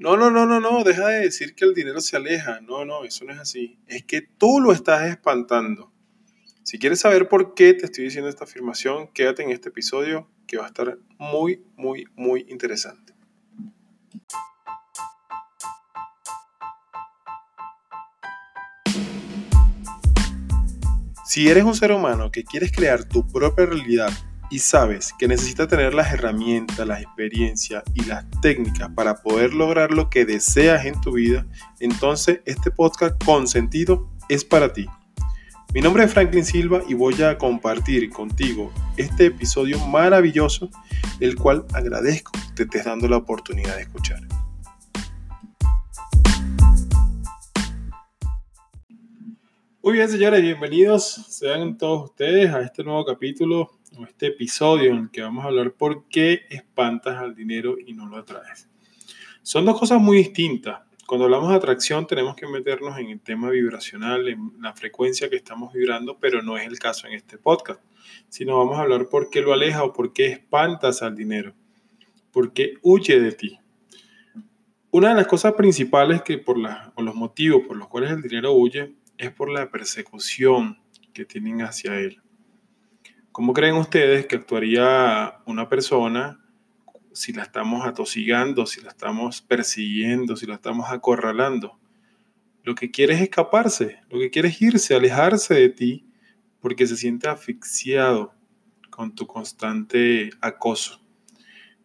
No, no, no, no, no, deja de decir que el dinero se aleja. No, no, eso no es así. Es que tú lo estás espantando. Si quieres saber por qué te estoy diciendo esta afirmación, quédate en este episodio que va a estar muy, muy, muy interesante. Si eres un ser humano que quieres crear tu propia realidad y sabes que necesitas tener las herramientas, la experiencia y las técnicas para poder lograr lo que deseas en tu vida, entonces este podcast con sentido es para ti. Mi nombre es Franklin Silva y voy a compartir contigo este episodio maravilloso, el cual agradezco que te estés dando la oportunidad de escuchar. Muy bien, señores, bienvenidos sean todos ustedes a este nuevo capítulo o este episodio en el que vamos a hablar por qué espantas al dinero y no lo atraes. Son dos cosas muy distintas. Cuando hablamos de atracción tenemos que meternos en el tema vibracional, en la frecuencia que estamos vibrando, pero no es el caso en este podcast, sino vamos a hablar por qué lo aleja o por qué espantas al dinero, por qué huye de ti. Una de las cosas principales que por o los motivos por los cuales el dinero huye es por la persecución que tienen hacia él. ¿Cómo creen ustedes que actuaría una persona si la estamos atosigando, si la estamos persiguiendo, si la estamos acorralando? Lo que quiere es escaparse, lo que quiere es irse, alejarse de ti, porque se siente asfixiado con tu constante acoso.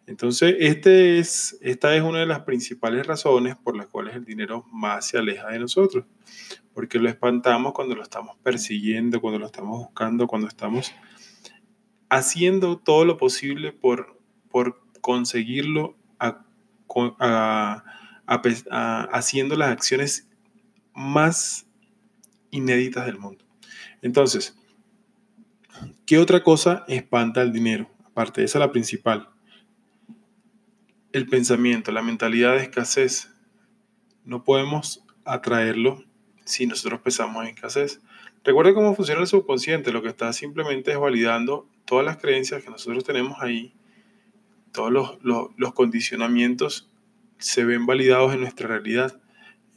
Entonces, este es, esta es una de las principales razones por las cuales el dinero más se aleja de nosotros, porque lo espantamos cuando lo estamos persiguiendo, cuando lo estamos buscando, cuando estamos haciendo todo lo posible por, por conseguirlo, haciendo las acciones más inéditas del mundo. Entonces, ¿qué otra cosa espanta el dinero? Aparte esa, la principal. El pensamiento, la mentalidad de escasez. No podemos atraerlo si nosotros pensamos en escasez. Recuerda cómo funciona el subconsciente. Lo que está simplemente es validando todas las creencias que nosotros tenemos ahí, todos los, condicionamientos se ven validados en nuestra realidad.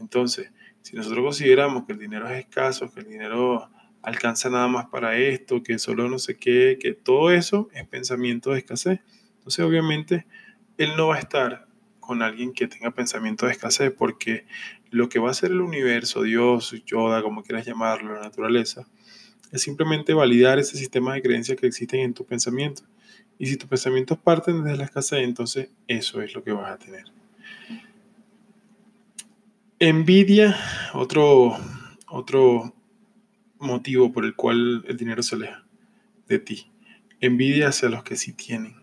Entonces, si nosotros consideramos que el dinero es escaso, que el dinero alcanza nada más para esto, que solo no sé qué, que todo eso es pensamiento de escasez. Entonces, obviamente, él no va a estar con alguien que tenga pensamiento de escasez, porque lo que va a hacer el universo, Dios, Yoda, como quieras llamarlo, la naturaleza, simplemente validar ese sistema de creencias que existen en tu pensamiento. Y si tus pensamientos parten desde la escasez, entonces eso es lo que vas a tener. Envidia, otro, otro motivo por el cual el dinero se aleja de ti. Envidia hacia los que sí tienen.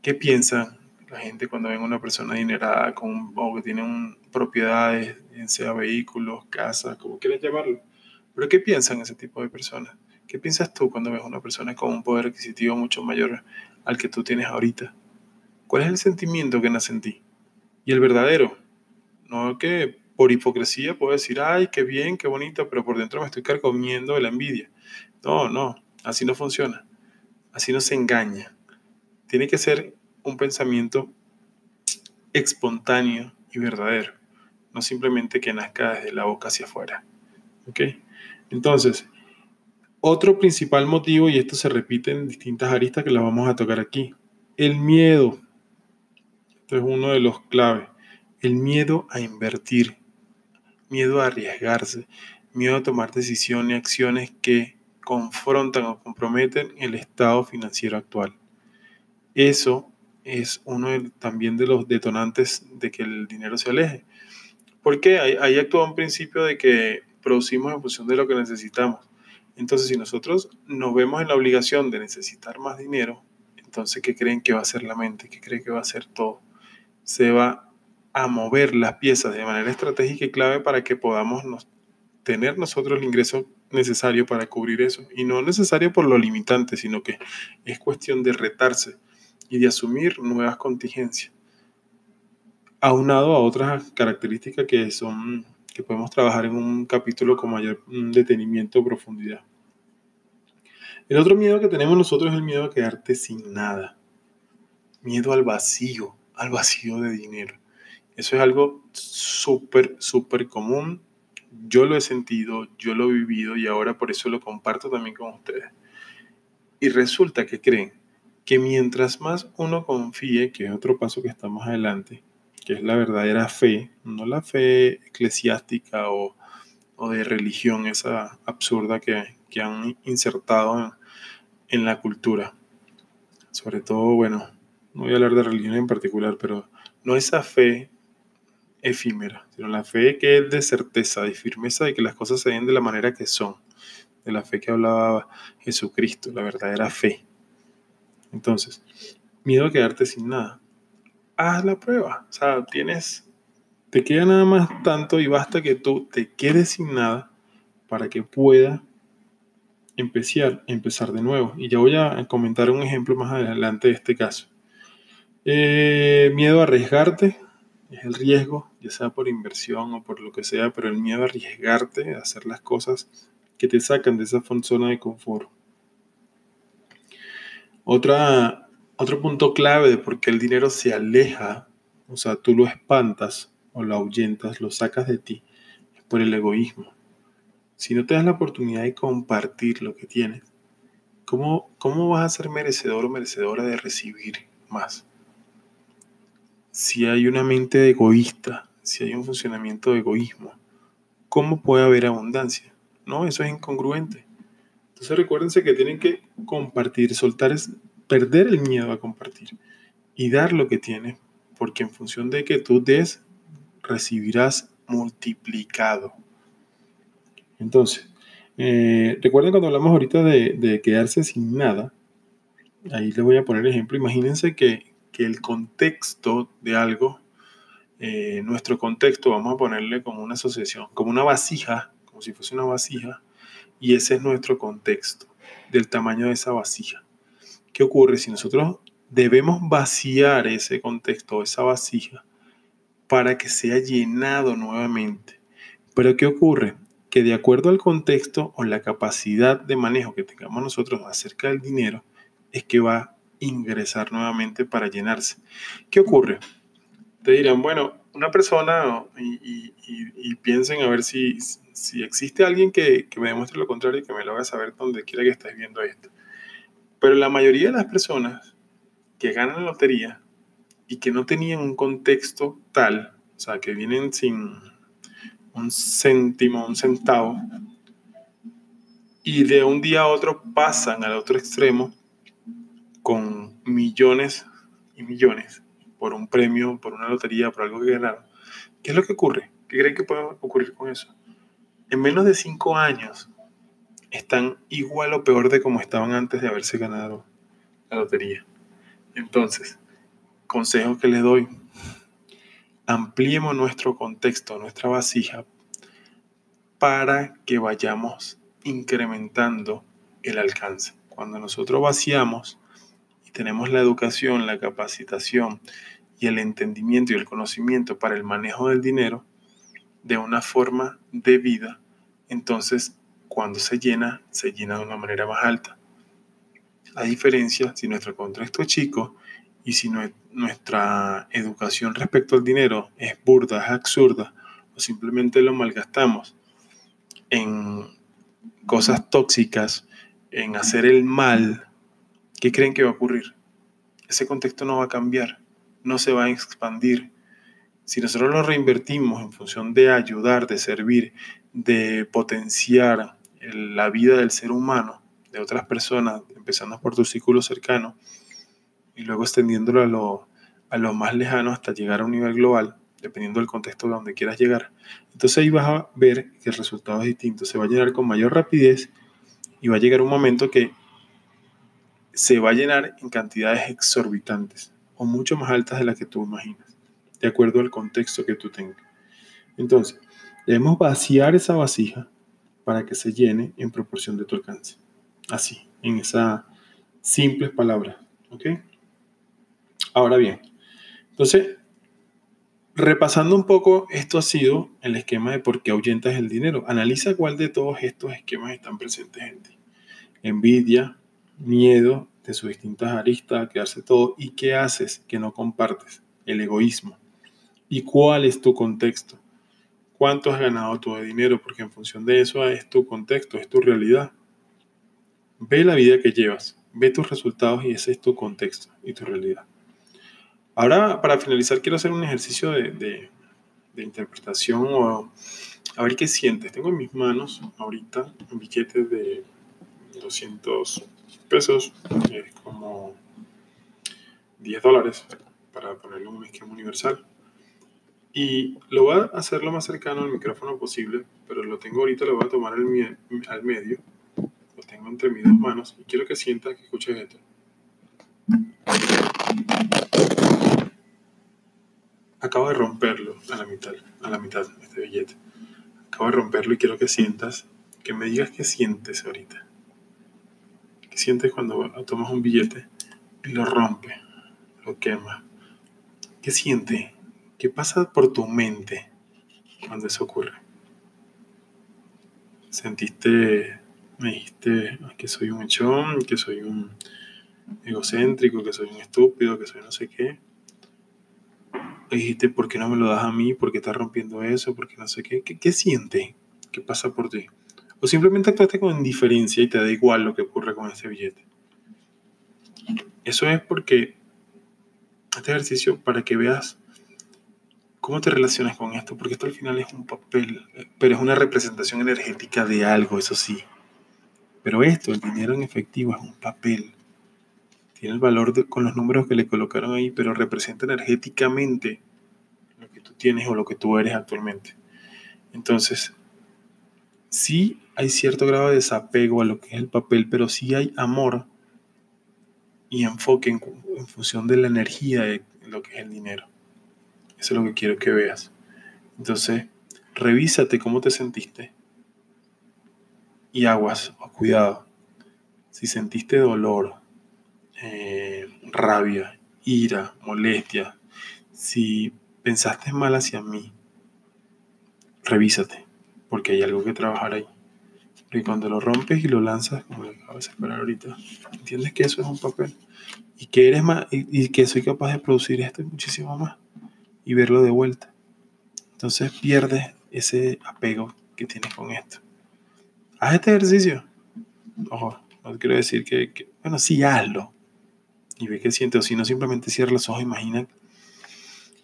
¿Qué piensan la gente cuando ven a una persona adinerada con, o que tiene propiedades, sea vehículos, casas, como quieras llamarlo? Pero ¿qué piensan ese tipo de personas? ¿Qué piensas tú cuando ves a una persona con un poder adquisitivo mucho mayor al que tú tienes ahorita? ¿Cuál es el sentimiento que nace en ti? Y el verdadero. No que por hipocresía puedo decir, ay, qué bien, qué bonito, pero por dentro me estoy carcomiendo de la envidia. No, no, así no funciona. Así no se engaña. Tiene que ser un pensamiento espontáneo y verdadero, no simplemente que nazca desde la boca hacia afuera. ¿Ok? Entonces, otro principal motivo, y esto se repite en distintas aristas que las vamos a tocar aquí, el miedo. Esto es uno de los claves. El miedo a invertir, miedo a arriesgarse, miedo a tomar decisiones y acciones que confrontan o comprometen el estado financiero actual. Eso es uno también de los detonantes de que el dinero se aleje. Porque ahí, ahí actúa un principio de que producimos en función de lo que necesitamos. Entonces, si nosotros nos vemos en la obligación de necesitar más dinero, entonces, ¿qué creen que va a hacer la mente? ¿Qué creen que va a hacer todo? Se va a mover las piezas de manera estratégica y clave para que podamos tener nosotros el ingreso necesario para cubrir eso. Y no necesario por lo limitante, sino que es cuestión de retarse y de asumir nuevas contingencias. Aunado a otras características que son que podemos trabajar en un capítulo con mayor detenimiento o profundidad. El otro miedo que tenemos nosotros es el miedo a quedarte sin nada. Miedo al vacío, al vacío de dinero. Eso es algo súper, súper común. Yo lo he sentido, yo lo he vivido y ahora por eso lo comparto también con ustedes. Y resulta que creen que mientras más uno confíe, que es otro paso que está más adelante, que es la verdadera fe, no la fe eclesiástica o, de religión, esa absurda que, han insertado en, la cultura. Sobre todo, bueno, no voy a hablar de religión en particular, pero no esa fe efímera, sino la fe que es de certeza, de firmeza de que las cosas se den de la manera que son, de la fe que hablaba Jesucristo, la verdadera fe. Entonces, miedo a quedarte sin nada. Haz la prueba. O sea, tienes, te queda nada más tanto y basta que tú te quedes sin nada para que pueda empezar, empezar de nuevo. Y ya voy a comentar un ejemplo más adelante de este caso. Eh, miedo a arriesgarte es el riesgo, ya sea por inversión o por lo que sea, pero el miedo a arriesgarte, a hacer las cosas que te sacan de esa zona de confort. Otra, otro punto clave de por qué el dinero se aleja, o sea, tú lo espantas o lo ahuyentas, lo sacas de ti, es por el egoísmo. Si no te das la oportunidad de compartir lo que tienes, ¿cómo, cómo vas a ser merecedor o merecedora de recibir más? Si hay una mente egoísta, si hay un funcionamiento de egoísmo, ¿cómo puede haber abundancia? No, eso es incongruente. Entonces recuérdense que tienen que compartir, soltar es perder el miedo a compartir y dar lo que tienes, porque en función de que tú des, recibirás multiplicado. Entonces, eh, recuerden cuando hablamos ahorita de, quedarse sin nada, ahí les voy a poner ejemplo, imagínense que, el contexto de algo, eh, nuestro contexto, vamos a ponerle como una asociación, como una vasija, como si fuese una vasija, y ese es nuestro contexto, del tamaño de esa vasija. ¿Qué ocurre si nosotros debemos vaciar ese contexto, esa vasija, para que sea llenado nuevamente? Pero ¿qué ocurre? Que de acuerdo al contexto o la capacidad de manejo que tengamos nosotros acerca del dinero, es que va a ingresar nuevamente para llenarse. ¿Qué ocurre? Te dirán, bueno, una persona y piensen a ver si, si existe alguien que, me demuestre lo contrario y que me lo haga saber donde quiera que estés viendo esto. Pero la mayoría de las personas que ganan la lotería y que no tenían un contexto tal, o sea, que vienen sin un céntimo, un centavo, y de un día a otro pasan al otro extremo con millones y millones por un premio, por una lotería, por algo que ganaron. ¿Qué es lo que ocurre? ¿Qué creen que puede ocurrir con eso? en menos de cinco años están igual o peor de como estaban antes de haberse ganado la lotería. Entonces, consejo que les doy, ampliemos nuestro contexto, nuestra vasija, para que vayamos incrementando el alcance. Cuando nosotros vaciamos y tenemos la educación, la capacitación y el entendimiento y el conocimiento para el manejo del dinero de una forma de vida, entonces cuando se llena, se llena de una manera más alta. La diferencia, si nuestro contexto es chico y si nuestra educación respecto al dinero es burda, es absurda, o simplemente lo malgastamos en cosas tóxicas, en hacer el mal, ¿qué creen que va a ocurrir? Ese contexto no va a cambiar, no se va a expandir. Si nosotros lo reinvertimos en función de ayudar, de servir, de potenciar la vida del ser humano, de otras personas, empezando por tu círculo cercano y luego extendiéndolo a lo, a lo más lejano hasta llegar a un nivel global, dependiendo del contexto de donde quieras llegar. Entonces ahí vas a ver que el resultado es distinto, se va a llenar con mayor rapidez y va a llegar un momento que se va a llenar en cantidades exorbitantes o mucho más altas de las que tú imaginas, de acuerdo al contexto que tú tengas. Entonces, Debemos vaciar esa vasija para que se llene en proporción de tu alcance. Así, en esas simples palabras. ¿Ok? Ahora bien, entonces, repasando un poco, esto ha sido el esquema de por qué ahuyentas el dinero. Analiza cuál de todos estos esquemas están presentes en ti. Envidia, miedo de sus distintas aristas, quedarse todo. ¿Y qué haces que no compartes? El egoísmo. ¿Y cuál es tu contexto? ¿Cuánto has ganado tú de dinero? Porque en función de eso es tu contexto, es tu realidad. Ve la vida que llevas, ve tus resultados y ese es tu contexto y tu realidad. Ahora, para finalizar, quiero hacer un ejercicio de, de interpretación o a ver qué sientes. Tengo en mis manos ahorita un billete de 200 pesos, es como 10 dólares, para ponerle un esquema universal. Y lo voy a hacer lo más cercano al micrófono posible, pero lo tengo ahorita, lo voy a tomar al, al medio. Lo tengo entre mis dos manos y quiero que sientas que escuches esto. Acabo de romperlo a la mitad, a la mitad, este billete. Acabo de romperlo y quiero que sientas, que me digas qué sientes ahorita. ¿Qué sientes cuando tomas un billete y lo rompe, lo quema? ¿Qué sientes? ¿Qué pasa por tu mente cuando eso ocurre? ¿Sentiste, me dijiste que soy un echón, que soy un egocéntrico, que soy un estúpido, que soy no sé qué? dijiste, ¿por qué no me lo das a mí? ¿Por qué estás rompiendo eso? ¿Por qué no sé qué? ¿Qué, siente? ¿Qué pasa por ti? O simplemente actuaste con indiferencia y te da igual lo que ocurre con ese billete. Eso es porque este ejercicio para que veas cómo te relacionas con esto, porque esto al final es un papel, pero es una representación energética de algo, eso sí. Pero esto, el dinero en efectivo, es un papel tiene el valor con los números que le colocaron ahí, pero representa energéticamente lo que tú tienes o lo que tú eres actualmente. Entonces, sí hay cierto grado de desapego a lo que es el papel, pero sí hay amor y enfoque en, en función de la energía de lo que es el dinero. Eso es lo que quiero que veas. Entonces, revísate cómo te sentiste y aguas, cuidado. Si sentiste dolor, eh, rabia, ira, molestia, si pensaste mal hacia mí, revísate, porque hay algo que trabajar ahí. Porque cuando lo rompes y lo lanzas, como lo acabo de esperar ahorita, entiendes que eso es un papel y que eres más y, que soy capaz de producir esto y muchísimo más y verlo de vuelta. Entonces pierdes ese apego que tienes con esto. Haz este ejercicio. Ojo, no quiero decir que, que bueno, sí hazlo, y ve qué siente, o si no, simplemente cierra los ojos, imagina,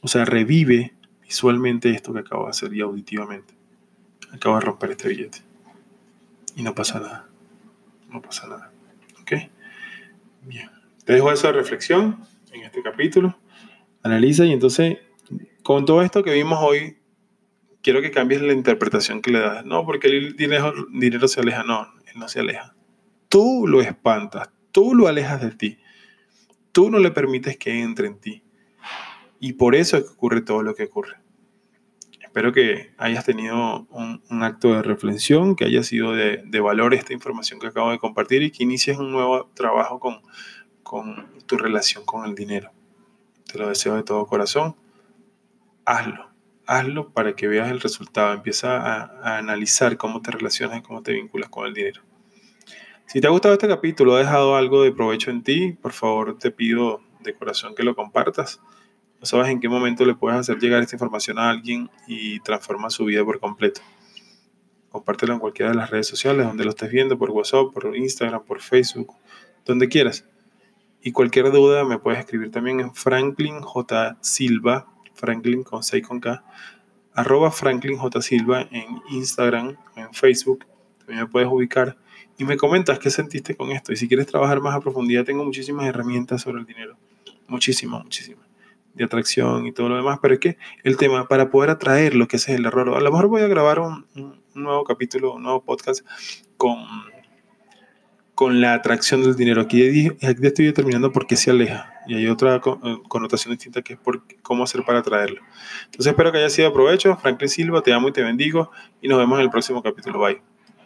o sea, revive visualmente esto que acabo de hacer y auditivamente. Acabo de romper este billete. Y no pasa nada. No pasa nada. ¿Ok? Bien. Te dejo esa reflexión en este capítulo. Analiza y entonces, con todo esto que vimos hoy, quiero que cambies la interpretación que le das. No, porque el dinero, dinero se aleja. No, él no se aleja. Tú lo espantas. Tú lo alejas de ti tú no le permites que entre en ti. Y por eso es que ocurre todo lo que ocurre. Espero que hayas tenido un, acto de reflexión, que haya sido de, valor esta información que acabo de compartir y que inicies un nuevo trabajo con, con tu relación con el dinero. Te lo deseo de todo corazón. Hazlo. Hazlo para que veas el resultado. Empieza a, analizar cómo te relacionas y cómo te vinculas con el dinero. Si te ha gustado este capítulo, ha dejado algo de provecho en ti, por favor te pido de corazón que lo compartas. No sabes en qué momento le puedes hacer llegar esta información a alguien y transforma su vida por completo. Compártelo en cualquiera de las redes sociales donde lo estés viendo, por WhatsApp, por Instagram, por Facebook, donde quieras. Y cualquier duda me puedes escribir también en Franklin J. Silva, Franklin con 6 con K, arroba Franklin J. Silva en Instagram, en Facebook. También me puedes ubicar y me comentas qué sentiste con esto. Y si quieres trabajar más a profundidad, tengo muchísimas herramientas sobre el dinero. Muchísimas, muchísimas. De atracción y todo lo demás. Pero es que el tema, para poder atraer lo que es el error, a lo mejor voy a grabar un, nuevo capítulo, un nuevo podcast con, con la atracción del dinero. Aquí, aquí estoy determinando por qué se aleja. Y hay otra eh, connotación distinta que es por cómo hacer para atraerlo. Entonces espero que haya sido de provecho. Franklin Silva, te amo y te bendigo. Y nos vemos en el próximo capítulo. Bye.